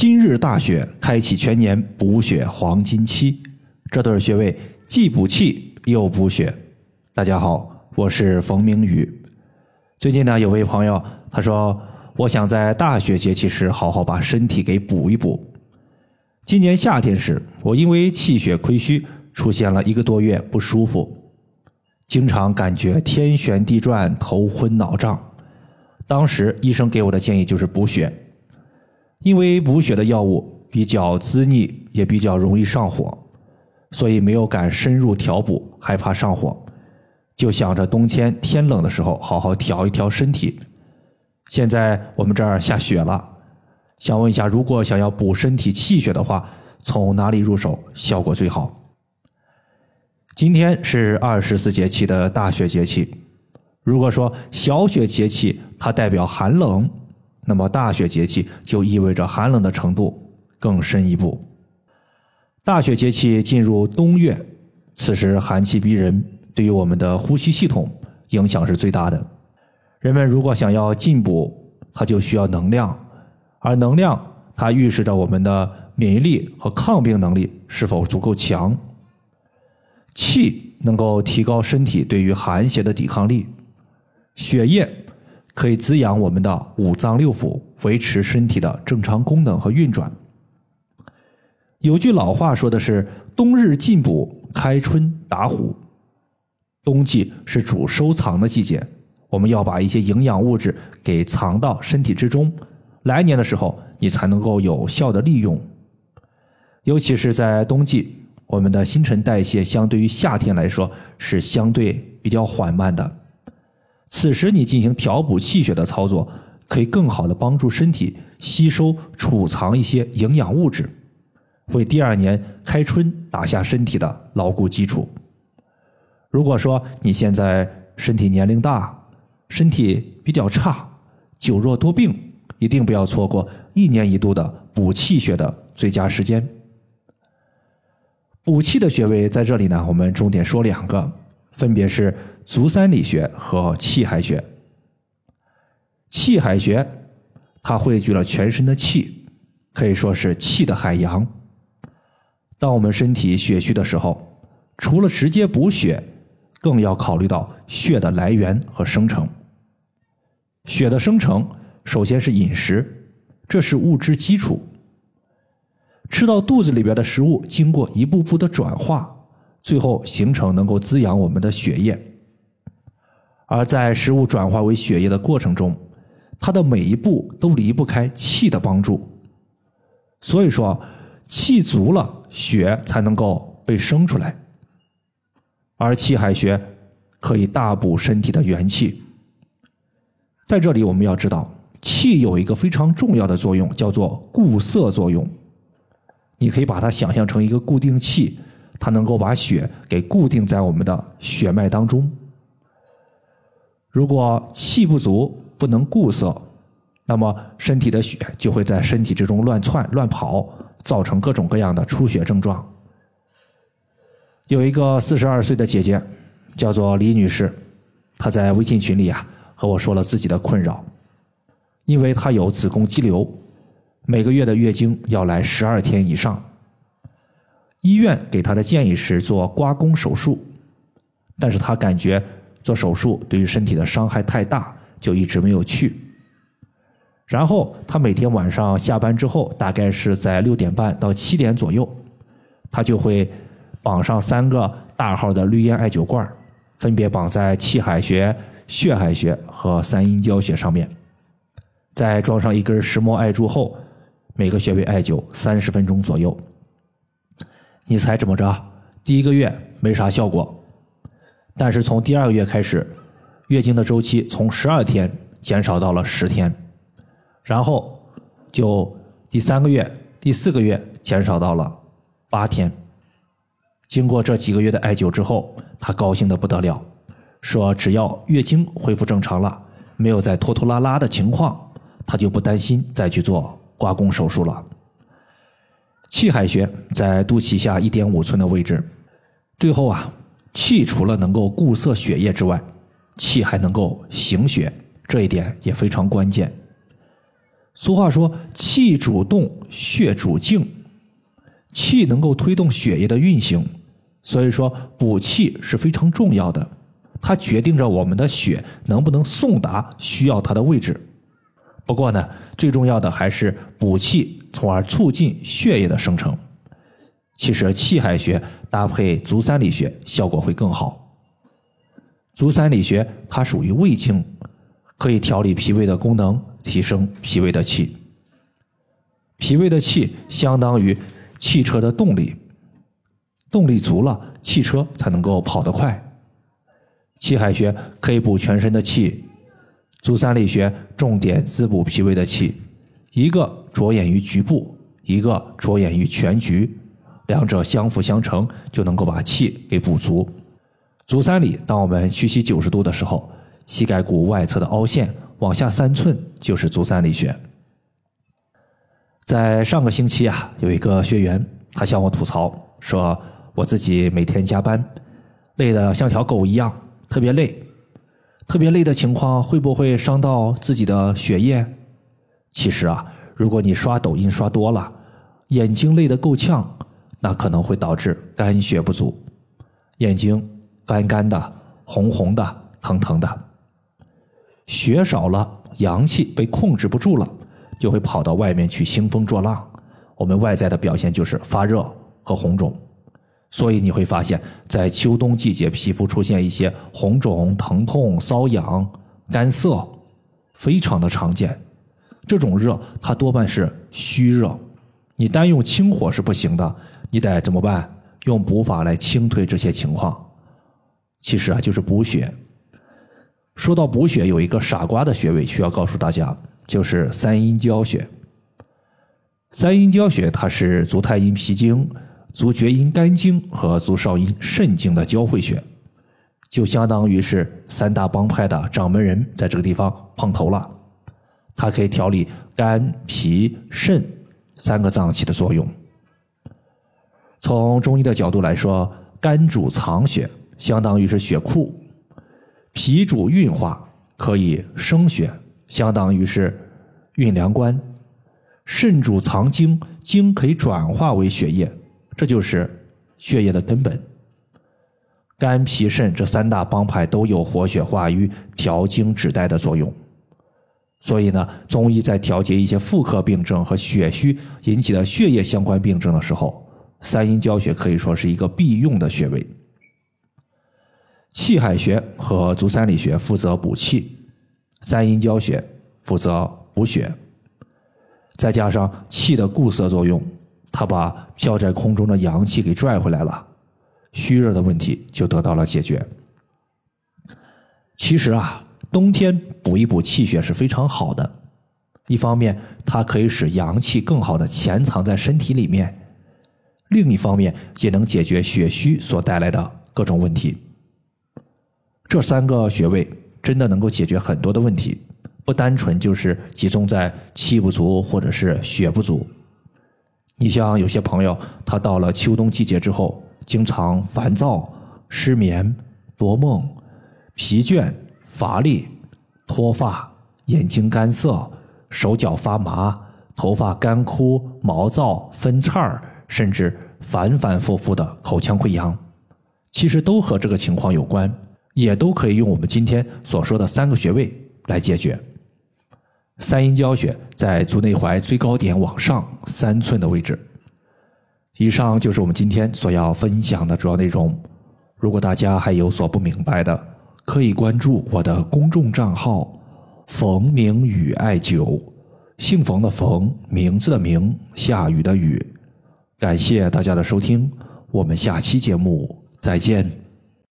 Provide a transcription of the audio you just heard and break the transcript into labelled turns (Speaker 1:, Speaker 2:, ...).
Speaker 1: 今日大雪，开启全年补血黄金期，这对穴位既补气又补血。大家好，我是冯明宇。最近呢，有位朋友他说，我想在大雪节气时好好把身体给补一补。今年夏天时，我因为气血亏虚，出现了一个多月不舒服，经常感觉天旋地转、头昏脑胀。当时医生给我的建议就是补血，因为补血的药物比较滋腻，也比较容易上火，所以没有敢深入调补，害怕上火，就想着冬天天冷的时候好好调一调身体。现在我们这儿下雪了，想问一下，如果想要补身体气血的话，从哪里入手效果最好？今天是二十四节气的大雪节气。如果说小雪节气它代表寒冷，那么大雪节气就意味着寒冷的程度更深一步。大雪节气进入冬月，此时寒气逼人，对于我们的呼吸系统影响是最大的。人们如果想要进补，它就需要能量，而能量它预示着我们的免疫力和抗病能力是否足够强。气能够提高身体对于寒邪的抵抗力。血液可以滋养我们的五脏六腑，维持身体的正常功能和运转。有句老话说的是“冬日进补，开春打虎”。冬季是主收藏的季节，我们要把一些营养物质给藏到身体之中，来年的时候你才能够有效的利用。尤其是在冬季，我们的新陈代谢相对于夏天来说是相对比较缓慢的。此时你进行调补气血的操作，可以更好的帮助身体吸收储藏一些营养物质，为第二年开春打下身体的牢固基础。如果说你现在身体年龄大，身体比较差，久弱多病，一定不要错过一年一度的补气血的最佳时间。补气的穴位在这里呢，我们重点说两个，分别是。足三里穴和气海穴。气海穴，它汇聚了全身的气，可以说是气的海洋。当我们身体血虚的时候，除了直接补血，更要考虑到血的来源和生成。血的生成，首先是饮食，这是物质基础。吃到肚子里边的食物，经过一步步的转化，最后形成能够滋养我们的血液。而在食物转化为血液的过程中，它的每一步都离不开气的帮助。所以说，气足了，血才能够被生出来。而气海穴可以大补身体的元气。在这里，我们要知道，气有一个非常重要的作用，叫做固涩作用。你可以把它想象成一个固定器，它能够把血给固定在我们的血脉当中。如果气不足，不能固涩，那么身体的血就会在身体之中乱窜乱跑，造成各种各样的出血症状。有一个四十二岁的姐姐，叫做李女士，她在微信群里啊和我说了自己的困扰，因为她有子宫肌瘤，每个月的月经要来十二天以上，医院给她的建议是做刮宫手术，但是她感觉。做手术对于身体的伤害太大，就一直没有去。然后他每天晚上下班之后，大概是在六点半到七点左右，他就会绑上三个大号的绿烟艾灸罐，分别绑在气海穴、血海穴和三阴交穴上面，再装上一根石墨艾柱后，每个穴位艾灸三十分钟左右。你猜怎么着？第一个月没啥效果。但是从第二个月开始，月经的周期从十二天减少到了十天，然后就第三个月、第四个月减少到了八天。经过这几个月的艾灸之后，她高兴的不得了，说只要月经恢复正常了，没有再拖拖拉拉的情况，她就不担心再去做刮宫手术了。气海穴在肚脐下一点五寸的位置，最后啊。气除了能够固涩血液之外，气还能够行血，这一点也非常关键。俗话说：“气主动，血主静。”气能够推动血液的运行，所以说补气是非常重要的。它决定着我们的血能不能送达需要它的位置。不过呢，最重要的还是补气，从而促进血液的生成。其实气海穴搭配足三里穴效果会更好。足三里穴它属于胃经，可以调理脾胃的功能，提升脾胃的气。脾胃的气相当于汽车的动力，动力足了，汽车才能够跑得快。气海穴可以补全身的气，足三里穴重点滋补脾胃的气，一个着眼于局部，一个着眼于全局，两者相辅相成，就能够把气给补足。足三里，当我们屈膝九十度的时候，膝盖骨外侧的凹陷往下三寸就是足三里穴。在上个星期啊，有一个学员他向我吐槽说，我自己每天加班，累得像条狗一样。特别累，特别累的情况会不会伤到自己的血液？其实啊，如果你刷抖音刷多了，眼睛累得够呛，那可能会导致肝血不足，眼睛干干的、红红的、疼疼的。血少了，阳气被控制不住了，就会跑到外面去兴风作浪。我们外在的表现就是发热和红肿。所以你会发现，在秋冬季节，皮肤出现一些红肿、疼痛、瘙痒、干涩，非常的常见。这种热，它多半是虚热。你单用清火是不行的，你得怎么办？用补法来清退这些情况。其实啊，就是补血。说到补血，有一个傻瓜的穴位需要告诉大家，就是三阴交穴。三阴交穴，它是足太阴脾经。足厥阴肝经和足少阴肾经的交汇穴，就相当于是三大帮派的掌门人在这个地方碰头了。它可以调理肝、脾、肾三个脏器的作用。从中医的角度来说，肝主藏血，相当于是血库；脾主运化，可以生血，相当于是运粮官；肾主藏精，精可以转化为血液。这就是血液的根本。肝、脾、肾这三大帮派都有活血化瘀、调经止带的作用。所以呢，中医在调节一些妇科病症和血虚引起的血液相关病症的时候，三阴交穴可以说是一个必用的穴位。气海穴和足三里穴负责补气，三阴交穴负责补血，再加上气的固涩作用。它把飘在空中的阳气给拽回来了，虚热的问题就得到了解决。其实啊，冬天补一补气血是非常好的，一方面它可以使阳气更好的潜藏在身体里面，另一方面也能解决血虚所带来的各种问题。这三个穴位真的能够解决很多的问题，不单纯就是集中在气不足或者是血不足。你像有些朋友，他到了秋冬季节之后，经常烦躁、失眠、多梦、疲倦、乏力、脱发、眼睛干涩、手脚发麻、头发干枯、毛躁、分叉儿，甚至反反复复的口腔溃疡，其实都和这个情况有关，也都可以用我们今天所说的三个穴位来解决。三阴交穴在足内踝最高点往上三寸的位置。以上就是我们今天所要分享的主要内容。如果大家还有所不明白的，可以关注我的公众账号“冯明宇艾灸”，姓冯的冯，名字的名，下雨的雨。感谢大家的收听，我们下期节目再见。